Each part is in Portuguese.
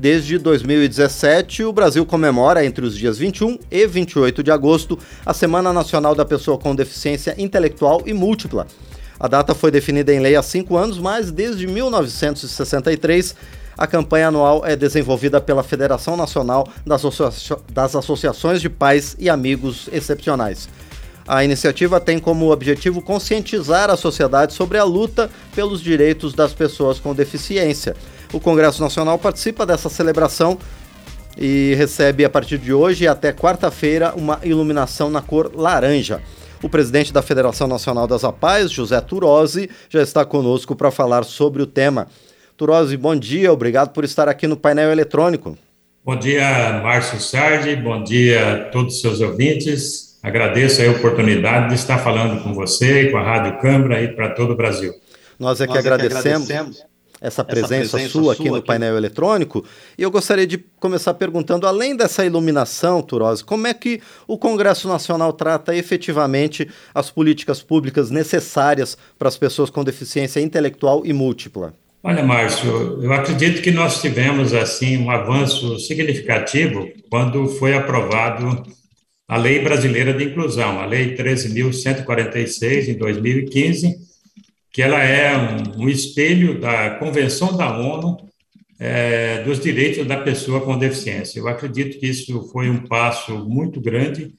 Desde 2017, o Brasil comemora entre os dias 21 e 28 de agosto a Semana Nacional da Pessoa com Deficiência Intelectual e Múltipla. A data foi definida em lei há cinco anos, mas desde 1963 a campanha anual é desenvolvida pela Federação Nacional das, Associa das Associações de Pais e Amigos Excepcionais. A iniciativa tem como objetivo conscientizar a sociedade sobre a luta pelos direitos das pessoas com deficiência. O Congresso Nacional participa dessa celebração e recebe a partir de hoje até quarta-feira uma iluminação na cor laranja. O presidente da Federação Nacional das APAES, José Turosi, já está conosco para falar sobre o tema. Turosi, bom dia, obrigado por estar aqui no painel eletrônico. Bom dia, Márcio Sardi, bom dia a todos os seus ouvintes. Agradeço a oportunidade de estar falando com você e com a Rádio Câmara e para todo o Brasil. Nós é que, Nós agradecemos. É que agradecemos essa presença, essa presença sua, aqui no painel eletrônico. E eu gostaria de começar perguntando, além dessa iluminação, Turose, como é que o Congresso Nacional trata efetivamente as políticas públicas necessárias para as pessoas com deficiência intelectual e múltipla? Olha, Márcio, eu acredito que nós tivemos assim um avanço significativo quando foi aprovado a Lei Brasileira de Inclusão, a Lei 13.146 em 2015 que ela é um, um espelho da Convenção da ONU é, dos Direitos da Pessoa com Deficiência. Eu acredito que isso foi um passo muito grande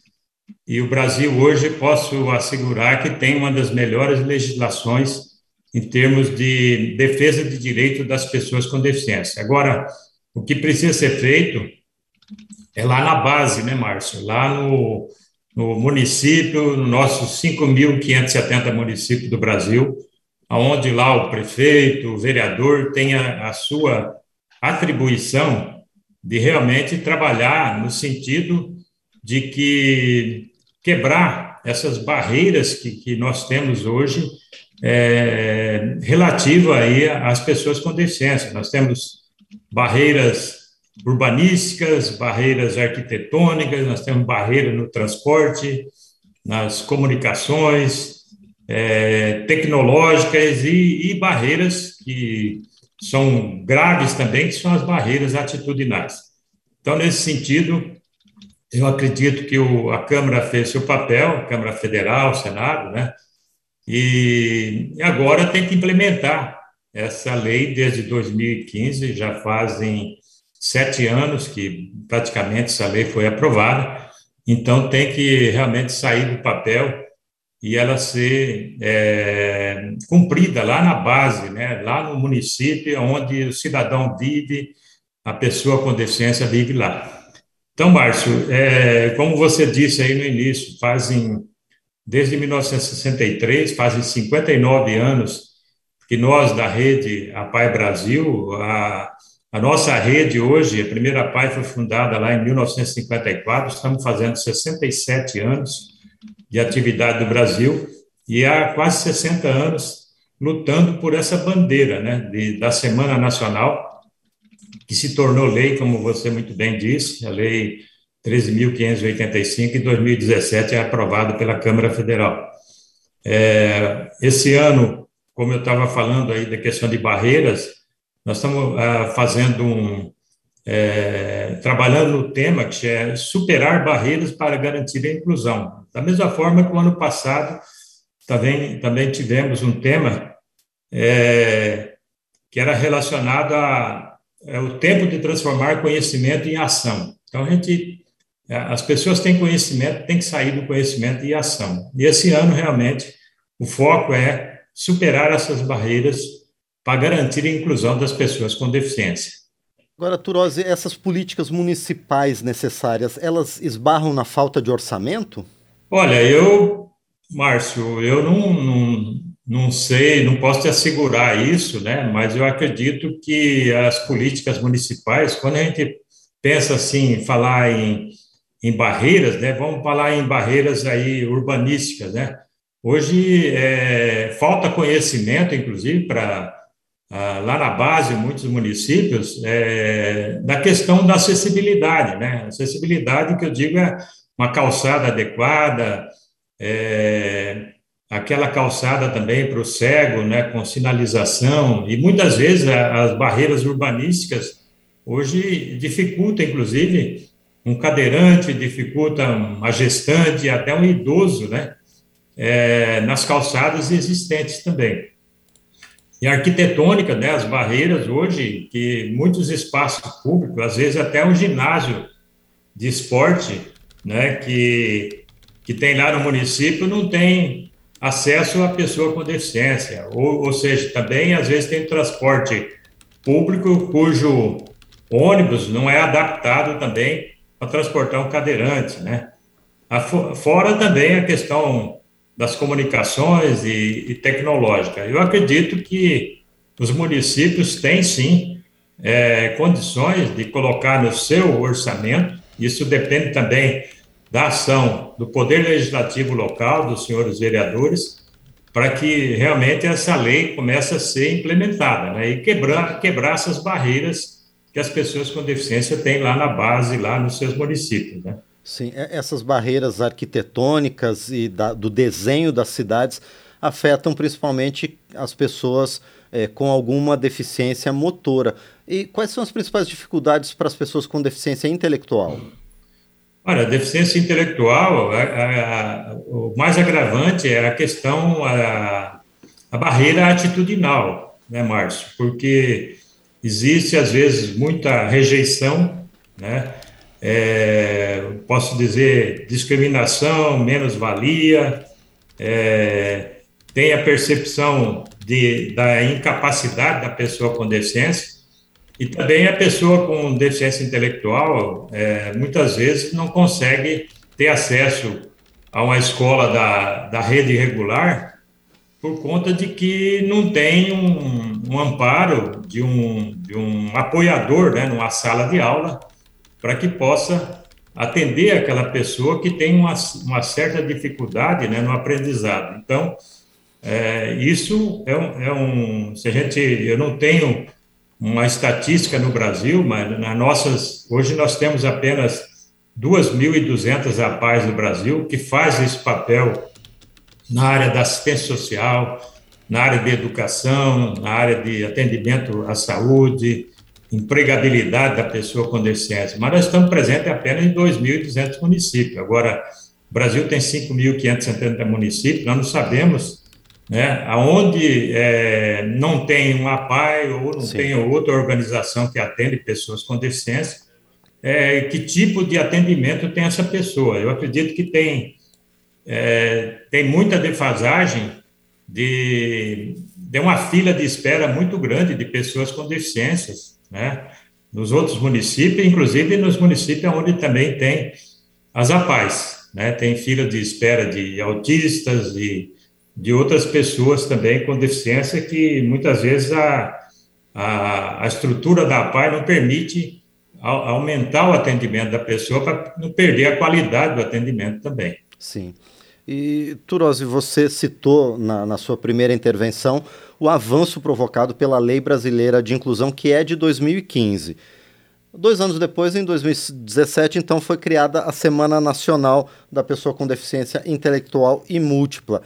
e o Brasil hoje posso assegurar que tem uma das melhores legislações em termos de defesa de direitos das pessoas com deficiência. Agora, o que precisa ser feito é lá na base, né, Márcio? Lá no, no município, nos nossos 5.570 municípios do Brasil, onde lá o prefeito, o vereador tenha a sua atribuição de realmente trabalhar no sentido de que quebrar essas barreiras que, que nós temos hoje é, relativa aí às pessoas com deficiência. Nós temos barreiras urbanísticas, barreiras arquitetônicas, nós temos barreiras no transporte, nas comunicações, é, tecnológicas e, e, barreiras que são graves também, que são as barreiras atitudinais. Então, nesse sentido, eu acredito que o, a Câmara fez seu papel, Câmara Federal, Senado, né? E agora tem que implementar essa lei desde 2015, já fazem sete anos que praticamente essa lei foi aprovada, então tem que realmente sair do papel e ela ser é, cumprida lá na base, né, lá no município onde o cidadão vive, a pessoa com deficiência vive lá. Então, Márcio, é, como você disse aí no início, fazem, desde 1963, fazem 59 anos que nós da rede A Pai Brasil, a, a nossa rede hoje, a primeira Pai foi fundada lá em 1954, estamos fazendo 67 anos, de atividade do Brasil e há quase 60 anos lutando por essa bandeira né, de, da Semana Nacional, que se tornou lei, como você muito bem disse, a Lei 13.585, em 2017 é aprovada pela Câmara Federal. É, esse ano, como eu estava falando aí da questão de barreiras, nós estamos ah, fazendo um, é, trabalhando no tema que é superar barreiras para garantir a inclusão. Da mesma forma que o ano passado também, também tivemos um tema é, que era relacionado a é, tempo de transformar conhecimento em ação. Então, a gente, é, as pessoas têm conhecimento, têm que sair do conhecimento em ação. E esse ano, realmente, o foco é superar essas barreiras para garantir a inclusão das pessoas com deficiência. Agora, Turose, essas políticas municipais necessárias, elas esbarram na falta de orçamento? Olha, eu, Márcio, eu não, não, não sei, não posso te assegurar isso, né? Mas eu acredito que as políticas municipais, quando a gente pensa assim, falar em, em barreiras, né? Vamos falar em barreiras aí urbanísticas, né? Hoje é, falta conhecimento, inclusive, para lá na base, muitos municípios, é, da questão da acessibilidade, né? Acessibilidade que eu digo é uma calçada adequada, é, aquela calçada também para o cego, né, com sinalização, e muitas vezes as barreiras urbanísticas hoje dificulta, inclusive, um cadeirante, dificulta uma gestante, até um idoso, né? É, nas calçadas existentes também. E a arquitetônica, né, as barreiras hoje, que muitos espaços públicos, às vezes até um ginásio de esporte, né, que, que tem lá no município, não tem acesso à pessoa com deficiência. Ou, ou seja, também às vezes tem transporte público cujo ônibus não é adaptado também para transportar um cadeirante, né? Fora também a questão das comunicações e, e tecnológica. Eu acredito que os municípios têm sim é, condições de colocar no seu orçamento, isso depende também da ação do Poder Legislativo local, dos senhores vereadores, para que realmente essa lei comece a ser implementada né, e quebrar, quebrar essas barreiras que as pessoas com deficiência têm lá na base, lá nos seus municípios. Né? Sim, essas barreiras arquitetônicas e da, do desenho das cidades afetam principalmente as pessoas é, com alguma deficiência motora. E quais são as principais dificuldades para as pessoas com deficiência intelectual? Olha, a deficiência intelectual, a, a, a, o mais agravante é a questão, a, barreira atitudinal, né, Márcio? Porque existe, às vezes, muita rejeição, né? É, posso dizer discriminação, menos-valia, é, tem a percepção de, da incapacidade da pessoa com deficiência, e também a pessoa com deficiência intelectual, é, muitas vezes, não consegue ter acesso a uma escola da, da rede regular por conta de que não tem um, um amparo de um, de um apoiador né, numa sala de aula para que possa atender aquela pessoa que tem uma, uma certa dificuldade né, no aprendizado. Então, é, isso é um, é um, Se a gente. Eu não tenho uma estatística no Brasil, mas na nossas, hoje nós temos apenas 2.200 APAES no Brasil que fazem esse papel na área da assistência social, na área de educação, na área de atendimento à saúde, empregabilidade da pessoa com deficiência. Mas nós estamos presentes apenas em 2.200 municípios. Agora, o Brasil tem 5.570 municípios, nós não sabemos né? Aonde é, não tem um APAI ou não Sim. tem outra organização que atende pessoas com deficiência, é, que tipo de atendimento tem essa pessoa? Eu acredito que tem é, tem muita defasagem de, de uma fila de espera muito grande de pessoas com deficiências, né? Nos outros municípios, inclusive nos municípios onde também tem as APAIs, né? Tem fila de espera de autistas, de de outras pessoas também com deficiência que muitas vezes a, a, a estrutura da APAI não permite aumentar o atendimento da pessoa para não perder a qualidade do atendimento também. Sim. E, Turosi, você citou na, na, sua primeira intervenção o avanço provocado pela Lei Brasileira de Inclusão, que é de 2015. Dois anos depois, em 2017, então, foi criada a Semana Nacional da Pessoa com Deficiência Intelectual e Múltipla.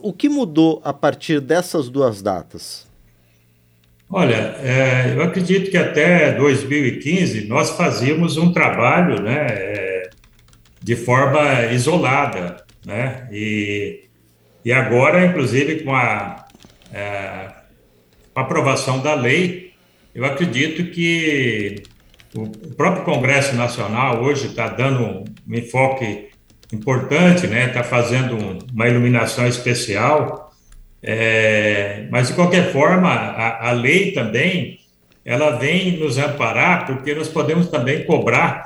O que mudou a partir dessas duas datas? Olha, é, eu acredito que até 2015 nós fazíamos um trabalho né, é, de forma isolada. Né, e, e agora, inclusive, com a, é, a aprovação da lei, eu acredito que o próprio Congresso Nacional hoje está dando um enfoque importante, né? Está fazendo uma iluminação especial, é, mas de qualquer forma a, a, lei também ela vem nos amparar porque nós podemos também cobrar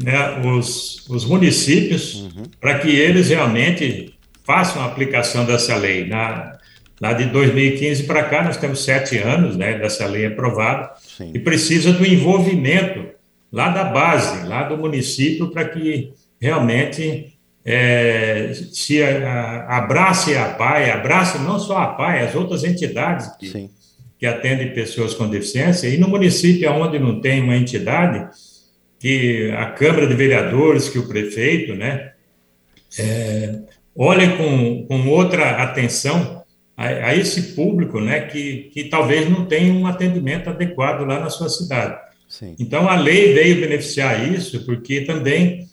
né, os, os municípios uhum. para que eles realmente façam a aplicação dessa lei. Na, lá de 2015 para cá nós temos sete anos né, dessa lei aprovada Sim. e precisa do envolvimento lá da base, lá do município para que realmente é, se a, abrace a PAI, abrace não só a PAI, as outras entidades que, que atendem pessoas com deficiência, e no município onde não tem uma entidade, que a Câmara de Vereadores, que o prefeito, né, é, olhe com, com outra atenção a, a, esse público, né, que, que talvez não tenha um atendimento adequado lá na sua cidade. Sim. Então, a lei veio beneficiar isso, porque também,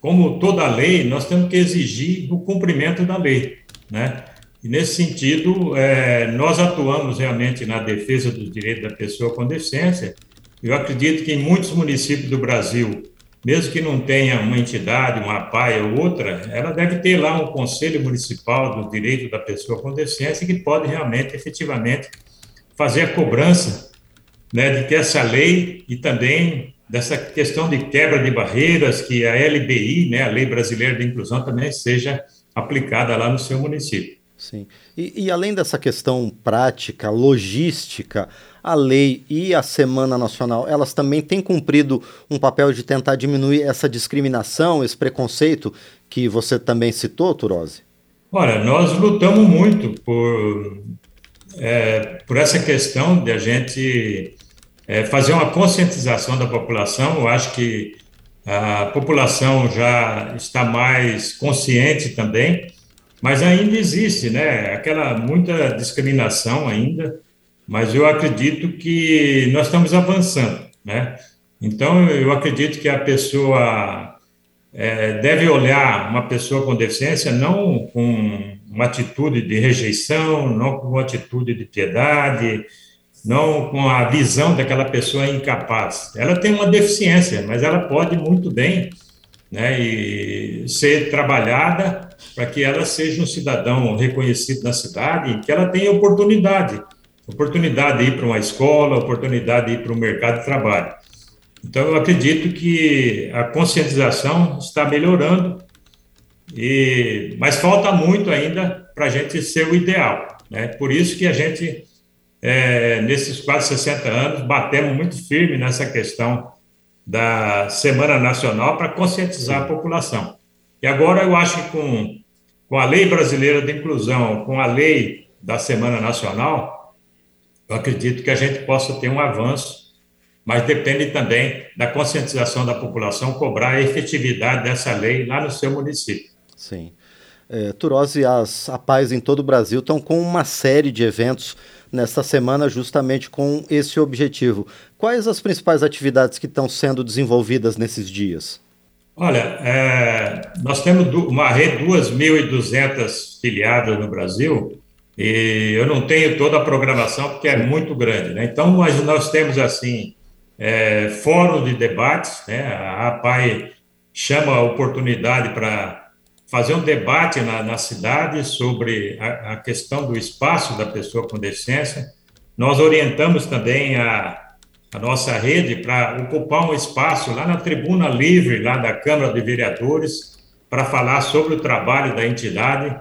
como toda lei, nós temos que exigir o cumprimento da lei, né? E nesse sentido, é, nós atuamos realmente na defesa dos direitos da pessoa com deficiência. Eu acredito que em muitos municípios do Brasil, mesmo que não tenha uma entidade, uma PAI ou outra, ela deve ter lá um Conselho Municipal do Direito da Pessoa com Deficiência que pode realmente, efetivamente, fazer a cobrança né, de que essa lei e também dessa questão de quebra de barreiras, que a LBI, né, a Lei Brasileira de Inclusão, também seja aplicada lá no seu município. Sim. E, e, além dessa questão prática, logística, a lei e a Semana Nacional, elas também têm cumprido um papel de tentar diminuir essa discriminação, esse preconceito que você também citou, Turose? Olha, nós lutamos muito por, é, por essa questão de a gente é, fazer uma conscientização da população. Eu acho que a população já está mais consciente também mas ainda existe, né? Aquela muita discriminação ainda, mas eu acredito que nós estamos avançando, né? Então, eu acredito que a pessoa é, deve olhar uma pessoa com deficiência não com uma atitude de rejeição, não com uma atitude de piedade, não com a visão daquela pessoa incapaz. Ela tem uma deficiência, mas ela pode muito bem né, e ser trabalhada para que ela seja um cidadão reconhecido na cidade que ela tenha oportunidade, oportunidade de ir para uma escola, oportunidade de ir para o mercado de trabalho. Então, eu acredito que a conscientização está melhorando, e, mas falta muito ainda para a gente ser o ideal. Né? Por isso que a gente, é, nesses quase 60 anos, batemos muito firme nessa questão da Semana Nacional para conscientizar a população. E agora eu acho que com, com a Lei Brasileira de Inclusão, com a lei da Semana Nacional, eu acredito que a gente possa ter um avanço, mas depende também da conscientização da população cobrar a efetividade dessa lei lá no seu município. Sim. É, Turose as APAES em todo o Brasil estão com uma série de eventos nesta semana justamente com esse objetivo. Quais as principais atividades que estão sendo desenvolvidas nesses dias? Olha, é, nós temos uma rede 2.200 filiadas no Brasil e eu não tenho toda a programação porque é muito grande, né? Então, nós, nós temos, assim, é, fórum de debates, né? A APAI chama a oportunidade para fazer um debate na, na cidade sobre a, a, questão do espaço da pessoa com deficiência. Nós orientamos também a, a nossa rede para ocupar um espaço lá na tribuna livre, lá da Câmara de Vereadores, para falar sobre o trabalho da entidade.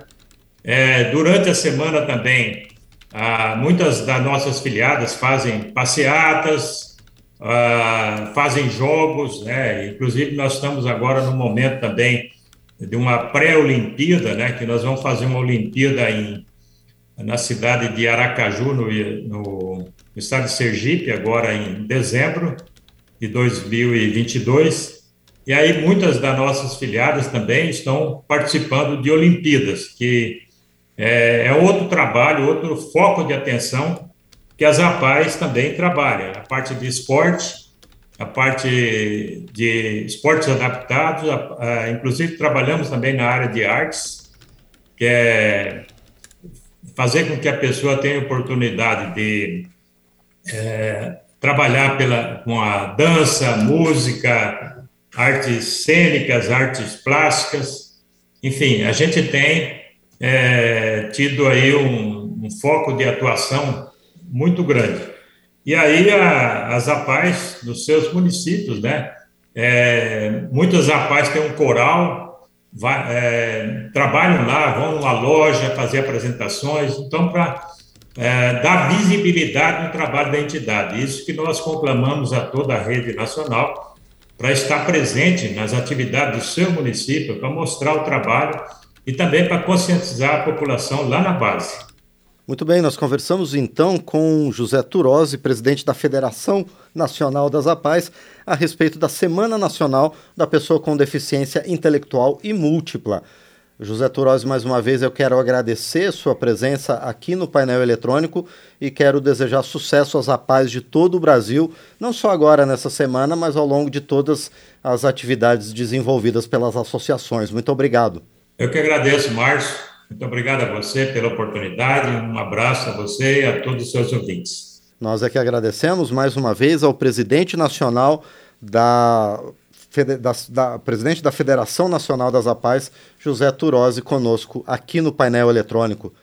É, durante a semana também, ah, muitas das nossas filiadas fazem passeatas, ah, fazem jogos, né? inclusive nós estamos agora no momento também de uma pré-Olimpíada, né, que nós vamos fazer uma Olimpíada em, na cidade de Aracaju, no, no, estado de Sergipe, agora em dezembro de 2022. E aí muitas das nossas filiadas também estão participando de Olimpíadas, que é, é outro trabalho, outro foco de atenção que as APAES também trabalham, a parte de esporte, a parte de esportes adaptados, a, a, inclusive trabalhamos também na área de artes, que é fazer com que a pessoa tenha oportunidade de é, trabalhar pela, com a dança, música, artes cênicas, artes plásticas, enfim, a gente tem é, tido aí um, um foco de atuação muito grande. E aí a, as APAES dos seus municípios, né? É, muitas APAES têm um coral, vai, é, trabalham lá, vão numa loja fazer apresentações, então para é, dar visibilidade no trabalho da entidade. Isso que nós conclamamos a toda a rede nacional para estar presente nas atividades do seu município, para mostrar o trabalho e também para conscientizar a população lá na base. Muito bem, nós conversamos então com José Turose, presidente da Federação Nacional das APAES, a respeito da Semana Nacional da Pessoa com Deficiência Intelectual e Múltipla. José Turosi, mais uma vez eu quero agradecer sua presença aqui no painel eletrônico e quero desejar sucesso às rapazes de todo o Brasil, não só agora nessa semana, mas ao longo de todas as atividades desenvolvidas pelas associações. Muito obrigado. Eu que agradeço, Márcio. Muito obrigado a você pela oportunidade. Um abraço a você e a todos os seus ouvintes. Nós é que agradecemos mais uma vez ao presidente nacional da da, da, presidente da Federação Nacional das APAES, José Turose, conosco aqui no painel eletrônico.